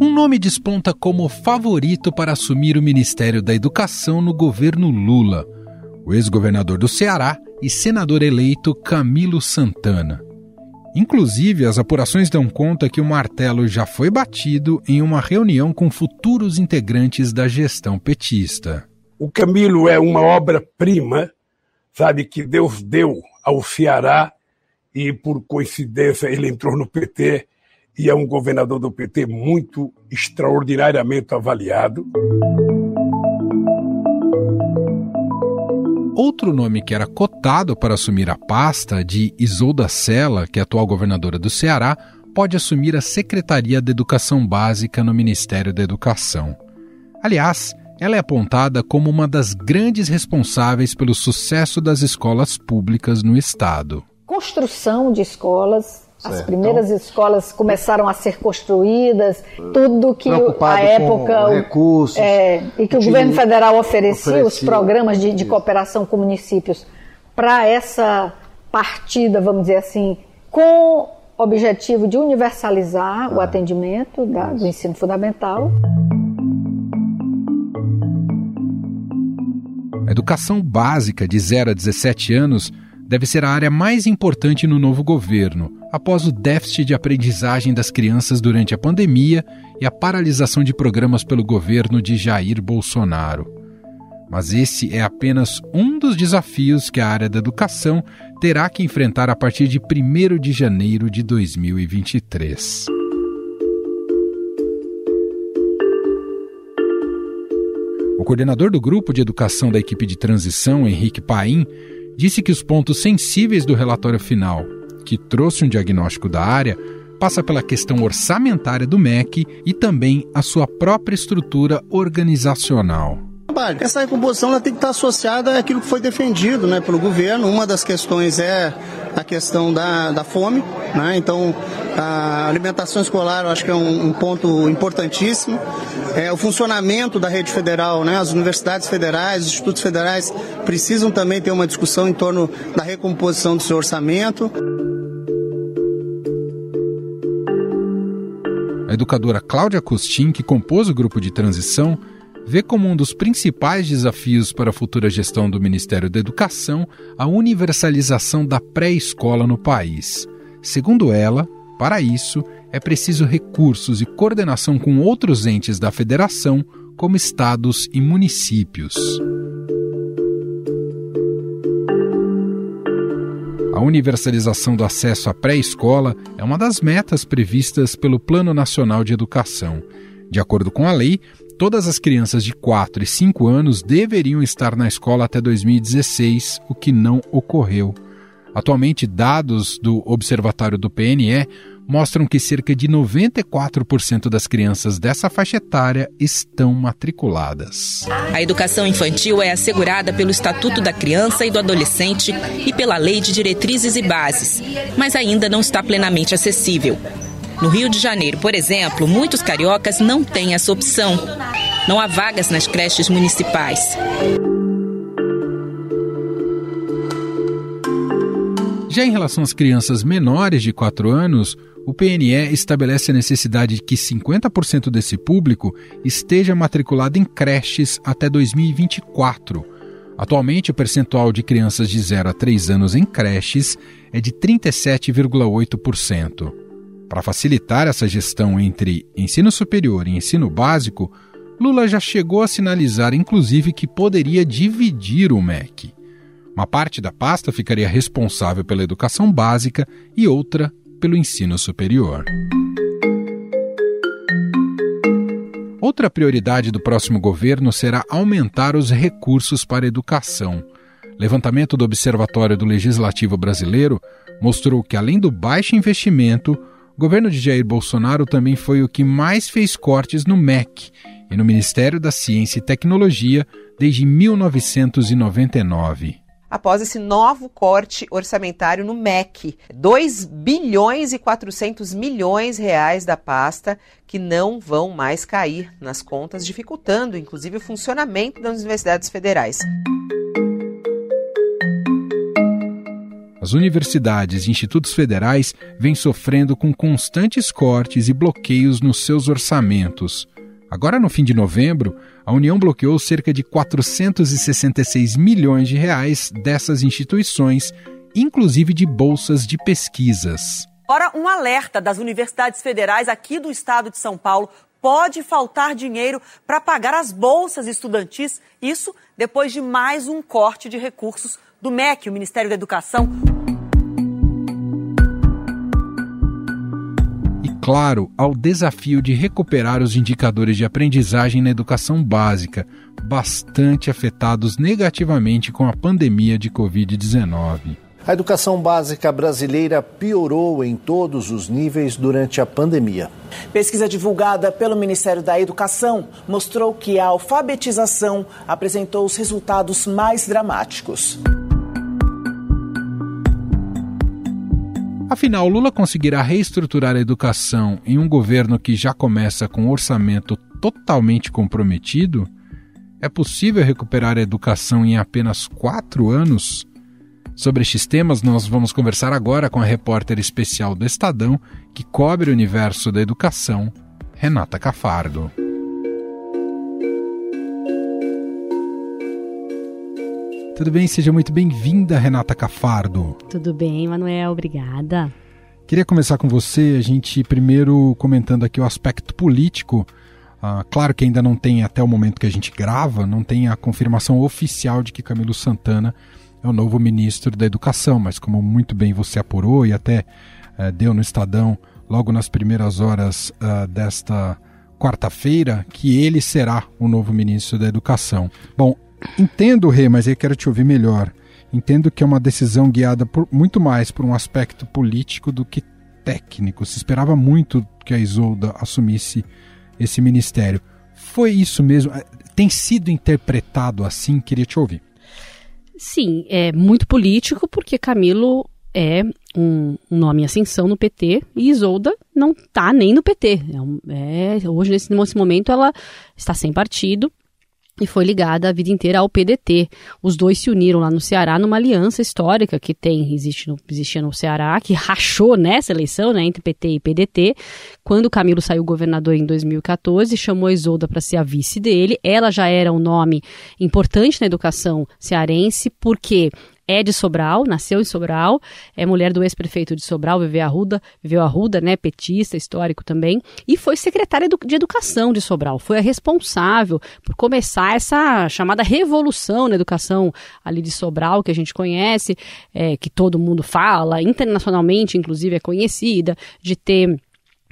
Um nome desponta como favorito para assumir o Ministério da Educação no governo Lula: o ex-governador do Ceará e senador eleito Camilo Santana. Inclusive, as apurações dão conta que o martelo já foi batido em uma reunião com futuros integrantes da gestão petista. O Camilo é uma obra-prima, sabe, que Deus deu ao Ceará e, por coincidência, ele entrou no PT e é um governador do PT muito extraordinariamente avaliado. Outro nome que era cotado para assumir a pasta de Isolda Sela, que é atual governadora do Ceará, pode assumir a Secretaria de Educação Básica no Ministério da Educação. Aliás, ela é apontada como uma das grandes responsáveis pelo sucesso das escolas públicas no estado. Construção de escolas Certo. As primeiras então, escolas começaram a ser construídas, tudo que a época. recursos. É, e que o governo federal oferecia, oferecia os programas de, de cooperação com municípios para essa partida, vamos dizer assim, com objetivo de universalizar ah, o atendimento da, do ensino fundamental. A educação básica de 0 a 17 anos deve ser a área mais importante no novo governo, após o déficit de aprendizagem das crianças durante a pandemia e a paralisação de programas pelo governo de Jair Bolsonaro. Mas esse é apenas um dos desafios que a área da educação terá que enfrentar a partir de 1 de janeiro de 2023. O coordenador do grupo de educação da equipe de transição, Henrique Paim, disse que os pontos sensíveis do relatório final, que trouxe um diagnóstico da área, passa pela questão orçamentária do MEC e também a sua própria estrutura organizacional. Essa recomposição ela tem que estar associada àquilo que foi defendido né, pelo governo. Uma das questões é a questão da, da fome. Né? Então, a alimentação escolar eu acho que é um, um ponto importantíssimo. É, o funcionamento da rede federal, né? as universidades federais, os institutos federais precisam também ter uma discussão em torno da recomposição do seu orçamento. A educadora Cláudia Costin, que compôs o grupo de transição, vê como um dos principais desafios para a futura gestão do Ministério da Educação a universalização da pré-escola no país. Segundo ela, para isso, é preciso recursos e coordenação com outros entes da federação, como estados e municípios. A universalização do acesso à pré-escola é uma das metas previstas pelo Plano Nacional de Educação. De acordo com a lei, todas as crianças de 4 e 5 anos deveriam estar na escola até 2016, o que não ocorreu. Atualmente, dados do Observatório do PNE mostram que cerca de 94% das crianças dessa faixa etária estão matriculadas. A educação infantil é assegurada pelo Estatuto da Criança e do Adolescente e pela Lei de Diretrizes e Bases, mas ainda não está plenamente acessível. No Rio de Janeiro, por exemplo, muitos cariocas não têm essa opção. Não há vagas nas creches municipais. Já em relação às crianças menores de 4 anos, o PNE estabelece a necessidade de que 50% desse público esteja matriculado em creches até 2024. Atualmente, o percentual de crianças de 0 a 3 anos em creches é de 37,8%. Para facilitar essa gestão entre ensino superior e ensino básico, Lula já chegou a sinalizar, inclusive, que poderia dividir o MEC. Uma parte da pasta ficaria responsável pela educação básica e outra pelo ensino superior. Outra prioridade do próximo governo será aumentar os recursos para a educação. Levantamento do Observatório do Legislativo Brasileiro mostrou que, além do baixo investimento, o governo de Jair Bolsonaro também foi o que mais fez cortes no MEC e no Ministério da Ciência e Tecnologia desde 1999 após esse novo corte orçamentário no MEC. 2 bilhões e 400 milhões reais da pasta que não vão mais cair nas contas, dificultando inclusive o funcionamento das universidades federais. As universidades e institutos federais vêm sofrendo com constantes cortes e bloqueios nos seus orçamentos. Agora, no fim de novembro, a União bloqueou cerca de 466 milhões de reais dessas instituições, inclusive de bolsas de pesquisas. Ora, um alerta das universidades federais aqui do estado de São Paulo pode faltar dinheiro para pagar as bolsas estudantis, isso depois de mais um corte de recursos do MEC, o Ministério da Educação. E claro, ao desafio de recuperar os indicadores de aprendizagem na educação básica, bastante afetados negativamente com a pandemia de Covid-19. A educação básica brasileira piorou em todos os níveis durante a pandemia. Pesquisa divulgada pelo Ministério da Educação mostrou que a alfabetização apresentou os resultados mais dramáticos. Afinal, Lula conseguirá reestruturar a educação em um governo que já começa com um orçamento totalmente comprometido? É possível recuperar a educação em apenas quatro anos? Sobre estes temas, nós vamos conversar agora com a repórter especial do Estadão, que cobre o universo da educação, Renata Cafardo. Tudo bem? Seja muito bem-vinda, Renata Cafardo. Tudo bem, Manuel, obrigada. Queria começar com você, a gente primeiro comentando aqui o aspecto político. Ah, claro que ainda não tem, até o momento que a gente grava, não tem a confirmação oficial de que Camilo Santana é o novo ministro da Educação, mas como muito bem você apurou e até uh, deu no Estadão logo nas primeiras horas uh, desta quarta-feira, que ele será o novo ministro da Educação. Bom, entendo, Rê, mas eu quero te ouvir melhor. Entendo que é uma decisão guiada por, muito mais por um aspecto político do que técnico. Se esperava muito que a Isolda assumisse esse ministério. Foi isso mesmo? Eh, tem sido interpretado assim? Queria te ouvir. Sim, é muito político, porque Camilo é um, um nome em ascensão no PT e Isolda não está nem no PT. É, é, hoje, nesse, nesse momento, ela está sem partido e foi ligada a vida inteira ao PDT. Os dois se uniram lá no Ceará numa aliança histórica que tem, existe no, existia no Ceará, que rachou nessa eleição, né, entre PT e PDT. Quando Camilo saiu governador em 2014, chamou Isolda para ser a vice dele. Ela já era um nome importante na educação cearense, porque é de Sobral, nasceu em Sobral, é mulher do ex-prefeito de Sobral, viveu Arruda, viveu Arruda, né, petista, histórico também, e foi secretária de Educação de Sobral. Foi a responsável por começar essa chamada revolução na educação ali de Sobral, que a gente conhece, é, que todo mundo fala, internacionalmente, inclusive, é conhecida, de ter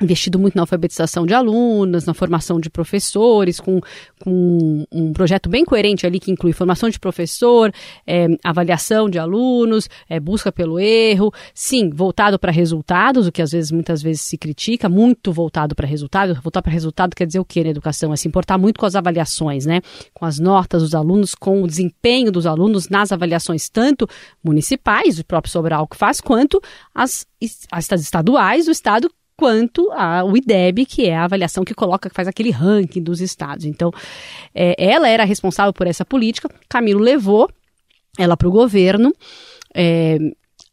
investido muito na alfabetização de alunas, na formação de professores, com, com um projeto bem coerente ali que inclui formação de professor, é, avaliação de alunos, é, busca pelo erro, sim, voltado para resultados, o que às vezes muitas vezes se critica, muito voltado para resultado. Voltar para resultado quer dizer o que na educação? É se importar muito com as avaliações, né? Com as notas dos alunos, com o desempenho dos alunos nas avaliações, tanto municipais, o próprio Sobral que faz, quanto as, as estaduais, o Estado quanto ao IDEB, que é a avaliação que coloca, que faz aquele ranking dos estados. Então, é, ela era responsável por essa política, Camilo levou ela para o governo. É,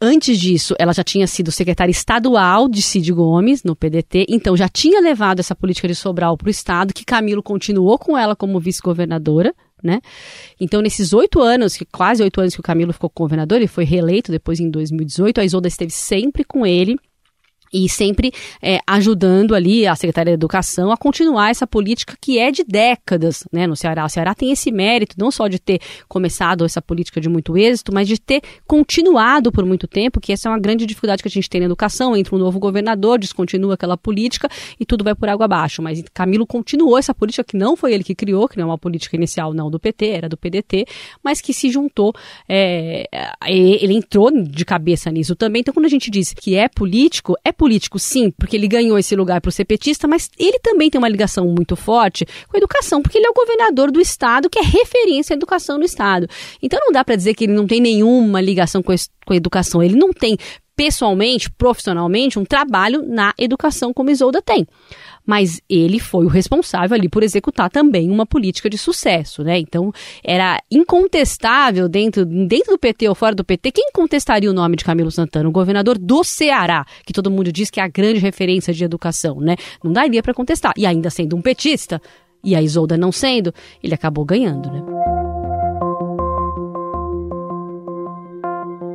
Antes disso, ela já tinha sido secretária estadual de Cid Gomes, no PDT, então já tinha levado essa política de Sobral para o Estado, que Camilo continuou com ela como vice-governadora, né? Então, nesses oito anos, quase oito anos que o Camilo ficou governador, ele foi reeleito depois em 2018, a Isolda esteve sempre com ele e sempre é, ajudando ali a Secretaria da Educação a continuar essa política que é de décadas né, no Ceará. O Ceará tem esse mérito não só de ter começado essa política de muito êxito, mas de ter continuado por muito tempo, que essa é uma grande dificuldade que a gente tem na educação. Entra um novo governador, descontinua aquela política e tudo vai por água abaixo. Mas Camilo continuou essa política que não foi ele que criou, que não é uma política inicial não do PT, era do PDT, mas que se juntou, é, ele entrou de cabeça nisso também. Então, quando a gente diz que é político, é político político, sim, porque ele ganhou esse lugar para ser petista, mas ele também tem uma ligação muito forte com a educação, porque ele é o governador do estado que é referência à educação no estado. Então não dá para dizer que ele não tem nenhuma ligação com a educação. Ele não tem pessoalmente, profissionalmente, um trabalho na educação como Isolda tem mas ele foi o responsável ali por executar também uma política de sucesso, né? Então, era incontestável dentro, dentro do PT ou fora do PT, quem contestaria o nome de Camilo Santana? O governador do Ceará, que todo mundo diz que é a grande referência de educação, né? Não daria para contestar. E ainda sendo um petista, e a Isolda não sendo, ele acabou ganhando, né?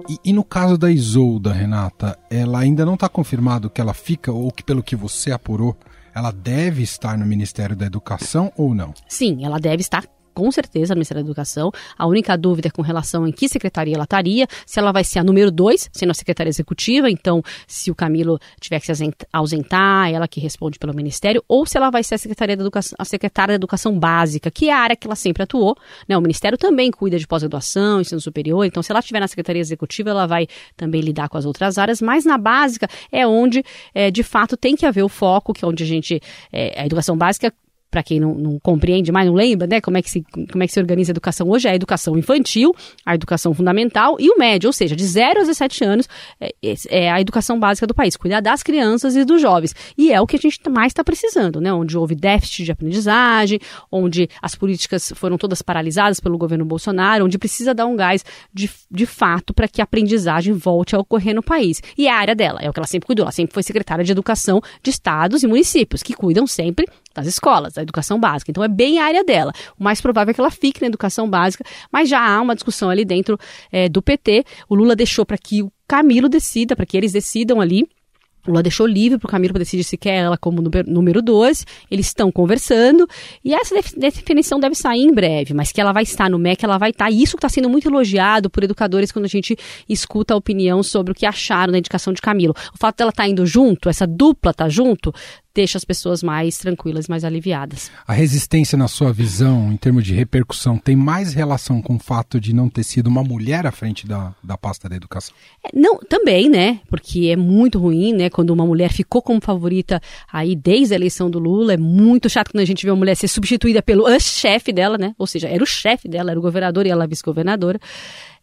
E, e, no caso da Isolda, Renata, ela ainda não está confirmado que ela fica, ou que pelo que você apurou, ela deve estar no Ministério da Educação ou não? Sim, ela deve estar com certeza no Ministério da Educação. A única dúvida é com relação em que secretaria ela estaria, se ela vai ser a número dois, sendo a secretária executiva, então se o Camilo tiver que se ausentar, ela que responde pelo Ministério, ou se ela vai ser a secretária da Educação, a secretária da Educação Básica, que é a área que ela sempre atuou. Né? O Ministério também cuida de pós-graduação, ensino superior, então se ela estiver na secretaria executiva, ela vai também lidar com as outras áreas, mas na básica é onde, é, de fato, tem que haver o foco, que é onde a gente, é, a educação básica para quem não, não, compreende mais, não lembra, né, como é, que se, como é que se organiza a educação hoje, é a educação infantil, a educação fundamental e o médio, ou seja, de 0 a 17 anos é, é, a educação básica do país, cuidar das crianças e dos jovens. E é o que a gente mais está precisando, né, onde houve déficit de aprendizagem, onde as políticas foram todas paralisadas pelo governo Bolsonaro, onde precisa dar um gás de, de fato para que a aprendizagem volte a ocorrer no país. E é a área dela, é o que ela sempre cuidou, ela sempre foi secretária de educação de estados e municípios, que cuidam sempre das escolas, da educação básica. Então é bem a área dela. O mais provável é que ela fique na educação básica, mas já há uma discussão ali dentro é, do PT. O Lula deixou para que o Camilo decida, para que eles decidam ali Lula deixou livre para o Camilo decidir se quer ela como número 12. Eles estão conversando e essa definição deve sair em breve, mas que ela vai estar no MEC, ela vai estar. E isso está sendo muito elogiado por educadores quando a gente escuta a opinião sobre o que acharam da indicação de Camilo. O fato dela estar tá indo junto, essa dupla estar tá junto, deixa as pessoas mais tranquilas, mais aliviadas. A resistência, na sua visão, em termos de repercussão, tem mais relação com o fato de não ter sido uma mulher à frente da, da pasta da educação? É, não, também, né? Porque é muito ruim, né? Quando uma mulher ficou como favorita aí desde a eleição do Lula, é muito chato quando a gente vê uma mulher ser substituída pelo chefe dela, né? Ou seja, era o chefe dela, era o governador e ela vice-governadora.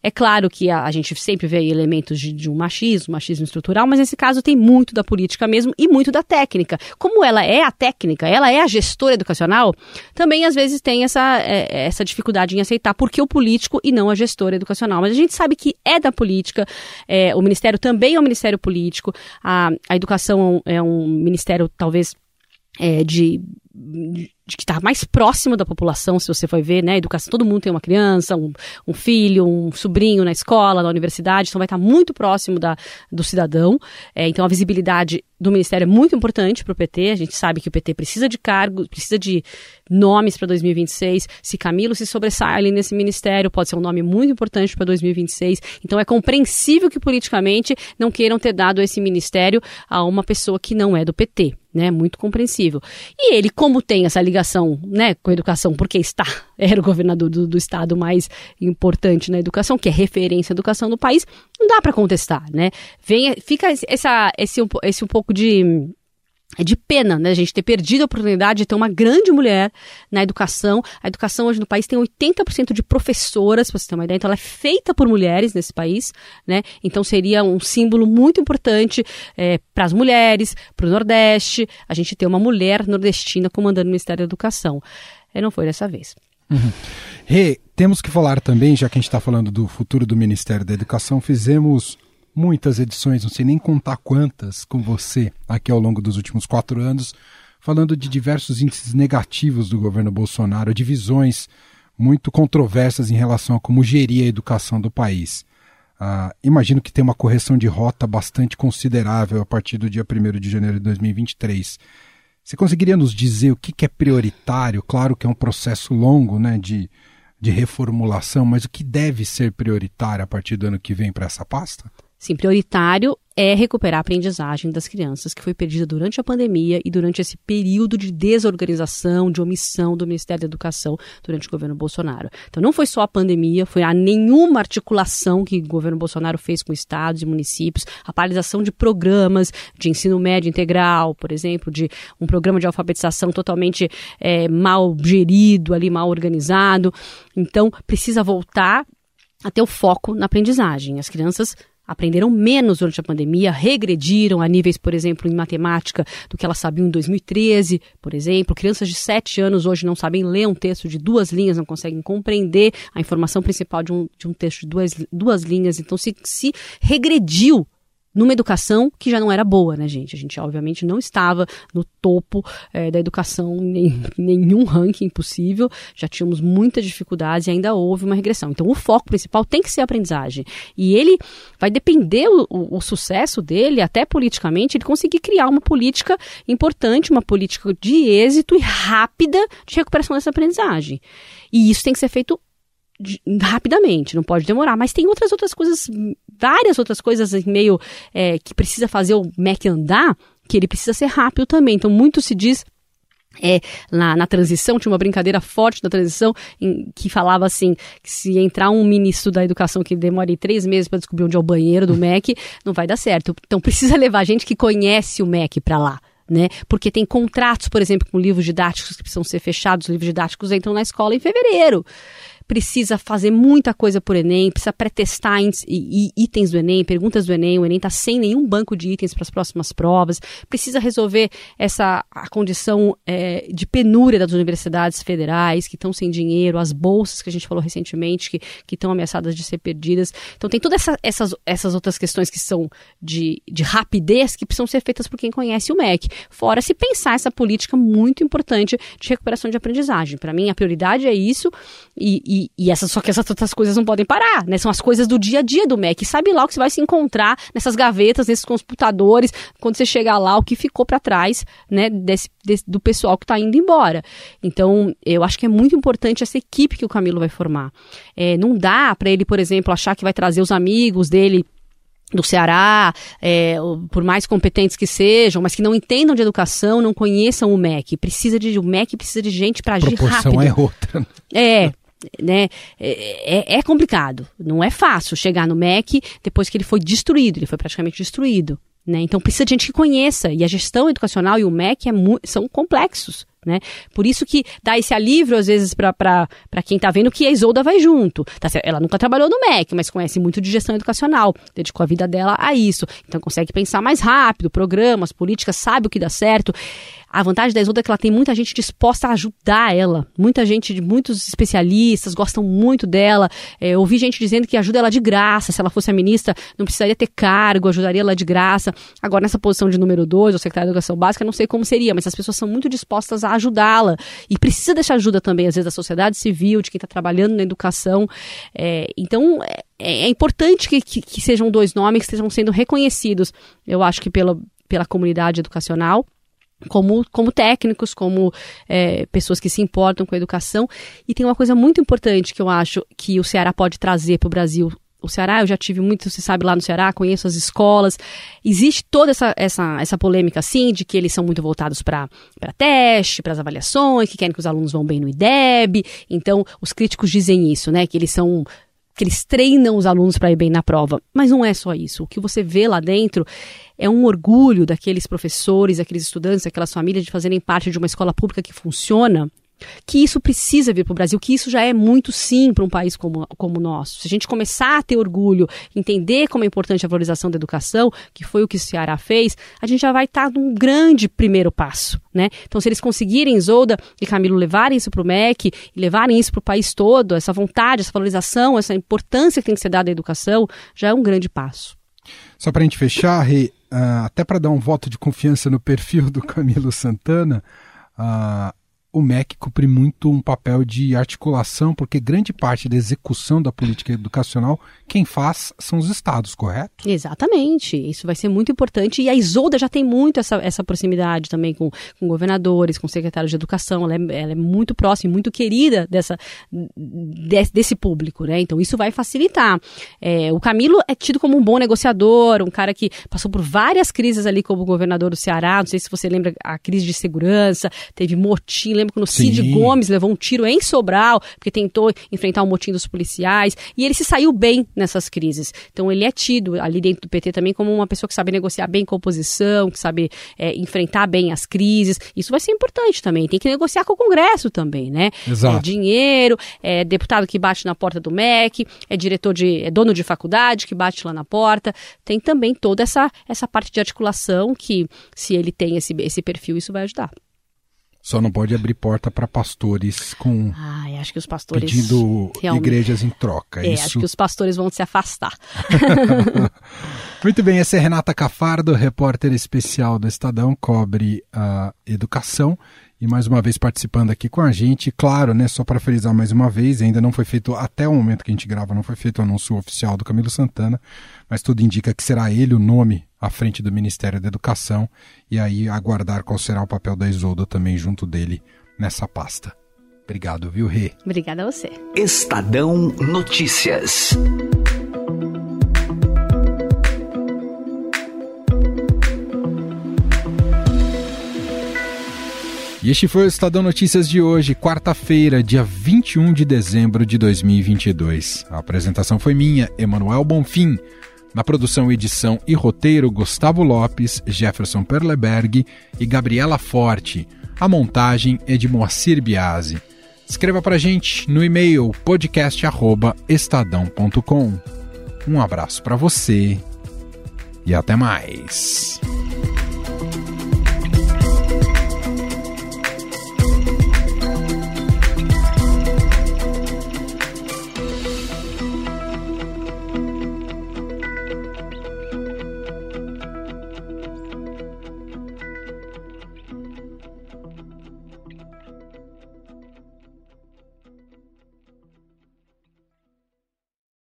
É claro que a, a gente sempre vê elementos de, de, um machismo, machismo estrutural, mas nesse caso tem muito da política mesmo e muito da técnica. Como ela é a técnica, ela é a gestora educacional, também às vezes tem essa, é, essa dificuldade em aceitar porque o político e não a gestora educacional. Mas a gente sabe que é da política, é, o ministério também é um ministério político, a, a educação é um ministério talvez é, de que está mais próximo da população, se você for ver, né? Educação, todo mundo tem uma criança, um, um, filho, um sobrinho na escola, na universidade, então vai estar muito próximo da, do cidadão. É, então a visibilidade do Ministério é muito importante para o PT. A gente sabe que o PT precisa de cargos, precisa de nomes para 2026. Se Camilo se sobressai ali nesse ministério, pode ser um nome muito importante para 2026. Então é compreensível que politicamente não queiram ter dado esse ministério a uma pessoa que não é do PT. Né, muito compreensível. E ele, como tem essa ligação né, com a educação, porque está, era o governador do, do estado mais importante na educação, que é referência à educação do país, não dá para contestar, né? Vem, fica essa, esse, esse um pouco de é de pena, né, a gente ter perdido a oportunidade de ter uma grande mulher na educação. A educação hoje no país tem 80% de professoras, para você ter uma ideia, então ela é feita por mulheres nesse país, né? Então seria um símbolo muito importante é, para as mulheres, para o Nordeste, a gente ter uma mulher nordestina comandando o Ministério da Educação. É, não foi dessa vez. Uhum. Temos que falar também, já que a gente está falando do futuro do Ministério da Educação, fizemos muitas edições, não sei nem contar quantas, com você aqui ao longo dos últimos quatro anos, falando de diversos índices negativos do governo Bolsonaro, divisões muito controversas em relação a como gerir a educação do país. Ah, imagino que tem uma correção de rota bastante considerável a partir do dia 1 de janeiro de 2023. Você conseguiria nos dizer o que, que é prioritário? Claro que é um processo longo né, de, de reformulação, mas o que deve ser prioritário a partir do ano que vem para essa pasta? Sim, prioritário é recuperar a aprendizagem das crianças que foi perdida durante a pandemia e durante esse período de desorganização, de omissão do Ministério da Educação durante o governo Bolsonaro. Então não foi só a pandemia, foi a nenhuma articulação que o governo Bolsonaro fez com estados e municípios, a paralisação de programas de ensino médio integral, por exemplo, de um programa de alfabetização totalmente é, mal gerido, ali mal organizado. Então precisa voltar a ter o foco na aprendizagem. As crianças aprenderam menos durante a pandemia, regrediram a níveis, por exemplo, em matemática do que elas sabiam em 2013, por exemplo. Crianças de 7 anos hoje não sabem ler um texto de duas linhas, não conseguem compreender a informação principal de um, de um texto de duas, duas linhas. Então, se, se regrediu numa educação que já não era boa, né, gente? A gente, obviamente, não estava no topo é, da educação em nenhum ranking possível, já tínhamos muitas dificuldades e ainda houve uma regressão. Então, o foco principal tem que ser a aprendizagem. E ele vai depender o, o, o sucesso dele, até politicamente, ele conseguir criar uma política importante, uma política de êxito e rápida de recuperação dessa aprendizagem. E isso tem que ser feito de, rapidamente, não pode demorar. Mas tem outras outras coisas, várias outras coisas meio é, que precisa fazer o Mac andar, que ele precisa ser rápido também. Então, muito se diz é, na, na, transição, tinha uma brincadeira forte na transição em, que falava assim: que se entrar um ministro da educação que demore três meses para descobrir onde é o banheiro do MEC, não vai dar certo. Então precisa levar gente que conhece o MEC para lá. Né? Porque tem contratos, por exemplo, com livros didáticos que precisam ser fechados, os livros didáticos entram na escola em fevereiro precisa fazer muita coisa por Enem, precisa pré-testar itens do Enem, perguntas do Enem, o Enem está sem nenhum banco de itens para as próximas provas, precisa resolver essa a condição é, de penúria das universidades federais, que estão sem dinheiro, as bolsas que a gente falou recentemente, que estão ameaçadas de ser perdidas. Então tem todas essa, essas, essas outras questões que são de, de rapidez que precisam ser feitas por quem conhece o MEC. Fora se pensar essa política muito importante de recuperação de aprendizagem. Para mim, a prioridade é isso, e, e e, e essas, só que essas outras coisas não podem parar, né? São as coisas do dia a dia do Mac. Sabe lá o que você vai se encontrar nessas gavetas, nesses computadores, quando você chegar lá, o que ficou para trás, né? Desse, desse, do pessoal que está indo embora. Então, eu acho que é muito importante essa equipe que o Camilo vai formar. É, não dá para ele, por exemplo, achar que vai trazer os amigos dele do Ceará, é, por mais competentes que sejam, mas que não entendam de educação, não conheçam o MEC. Precisa de o MEC precisa de gente para agir rápido. é outra. É, né, é, é, é, complicado. Não é fácil chegar no MEC depois que ele foi destruído, ele foi praticamente destruído. Né? Então precisa de gente que conheça. E a gestão educacional e o MEC é são complexos. Né? Por isso que dá esse alívio, às vezes, para quem está vendo que a Isolda vai junto. Tá, ela nunca trabalhou no MEC, mas conhece muito de gestão educacional, dedicou a vida dela a isso. Então consegue pensar mais rápido, programas, políticas, sabe o que dá certo. A vantagem da Isolda é que ela tem muita gente disposta a ajudar ela. Muita gente, muitos especialistas gostam muito dela. É, ouvi gente dizendo que ajuda ela de graça. Se ela fosse a ministra, não precisaria ter cargo, ajudaria ela de graça. Agora, nessa posição de número dois, ou secretária de Educação Básica, não sei como seria, mas as pessoas são muito dispostas a ajudá-la. E precisa dessa ajuda também, às vezes, da sociedade civil, de quem está trabalhando na educação. É, então, é, é importante que, que, que, sejam dois nomes que estejam sendo reconhecidos, eu acho que pela, pela comunidade educacional como, como técnicos, como é, pessoas que se importam com a educação. E tem uma coisa muito importante que eu acho que o Ceará pode trazer para o Brasil. O Ceará, eu já tive muito, você sabe, lá no Ceará, conheço as escolas. Existe toda essa, essa, essa polêmica, assim, de que eles são muito voltados para teste, para as avaliações, que querem que os alunos vão bem no IDEB. Então, os críticos dizem isso, né? Que eles são que eles treinam os alunos para ir bem na prova. Mas não é só isso. O que você vê lá dentro é um orgulho daqueles professores, daqueles estudantes, daquelas famílias de fazerem parte de uma escola pública que funciona que isso precisa vir para o Brasil, que isso já é muito sim para um país como, como o nosso. Se a gente começar a ter orgulho, entender como é importante a valorização da educação, que foi o que o Ceará fez, a gente já vai estar tá num grande primeiro passo. Né? Então, se eles conseguirem, Zolda e Camilo, levarem isso para o MEC levarem isso para o país todo, essa vontade, essa valorização, essa importância que tem que ser dada à educação, já é um grande passo. Só para a gente fechar, Rê, uh, até para dar um voto de confiança no perfil do Camilo Santana, uh, o MEC cumpre muito um papel de articulação, porque grande parte da execução da política educacional, quem faz são os estados, correto? Exatamente. Isso vai ser muito importante. E a Isolda já tem muito essa, essa proximidade também com, com governadores, com secretários de educação. Ela é, ela é muito próxima, muito querida dessa, desse, desse público, né? Então isso vai facilitar. É, o Camilo é tido como um bom negociador, um cara que passou por várias crises ali como governador do Ceará. Não sei se você lembra a crise de segurança, teve motim, lembra quando o Cid Gomes levou um tiro em Sobral, porque tentou enfrentar o motim dos policiais, e ele se saiu bem nessas crises. Então ele é tido ali dentro do PT também como uma pessoa que sabe negociar bem com a oposição, que sabe é, enfrentar bem as crises. Isso vai ser importante também. Tem que negociar com o Congresso também, né? Exato. É dinheiro, é deputado que bate na porta do MEC, é diretor de, é dono de faculdade que bate lá na porta. Tem também toda essa, essa parte de articulação que, se ele tem esse, esse perfil, isso vai ajudar. Só não pode abrir porta para pastores com. Ai, acho que os pastores. Pedindo realmente... igrejas em troca. É, Isso... acho que os pastores vão se afastar. Muito bem, essa é Renata Cafardo, repórter especial do Estadão, cobre a educação e mais uma vez participando aqui com a gente. Claro, né, só para frisar mais uma vez, ainda não foi feito, até o momento que a gente grava, não foi feito o anúncio oficial do Camilo Santana, mas tudo indica que será ele o nome à frente do Ministério da Educação e aí aguardar qual será o papel da Isolda também junto dele nessa pasta. Obrigado, viu, Rê? Obrigada a você. Estadão Notícias. E este foi o Estadão Notícias de hoje, quarta-feira, dia 21 de dezembro de 2022. A apresentação foi minha, Emanuel Bonfim. Na produção, edição e roteiro, Gustavo Lopes, Jefferson Perleberg e Gabriela Forte. A montagem é de Moacir Biasi. Escreva para gente no e-mail podcast@estadão.com. Um abraço para você e até mais.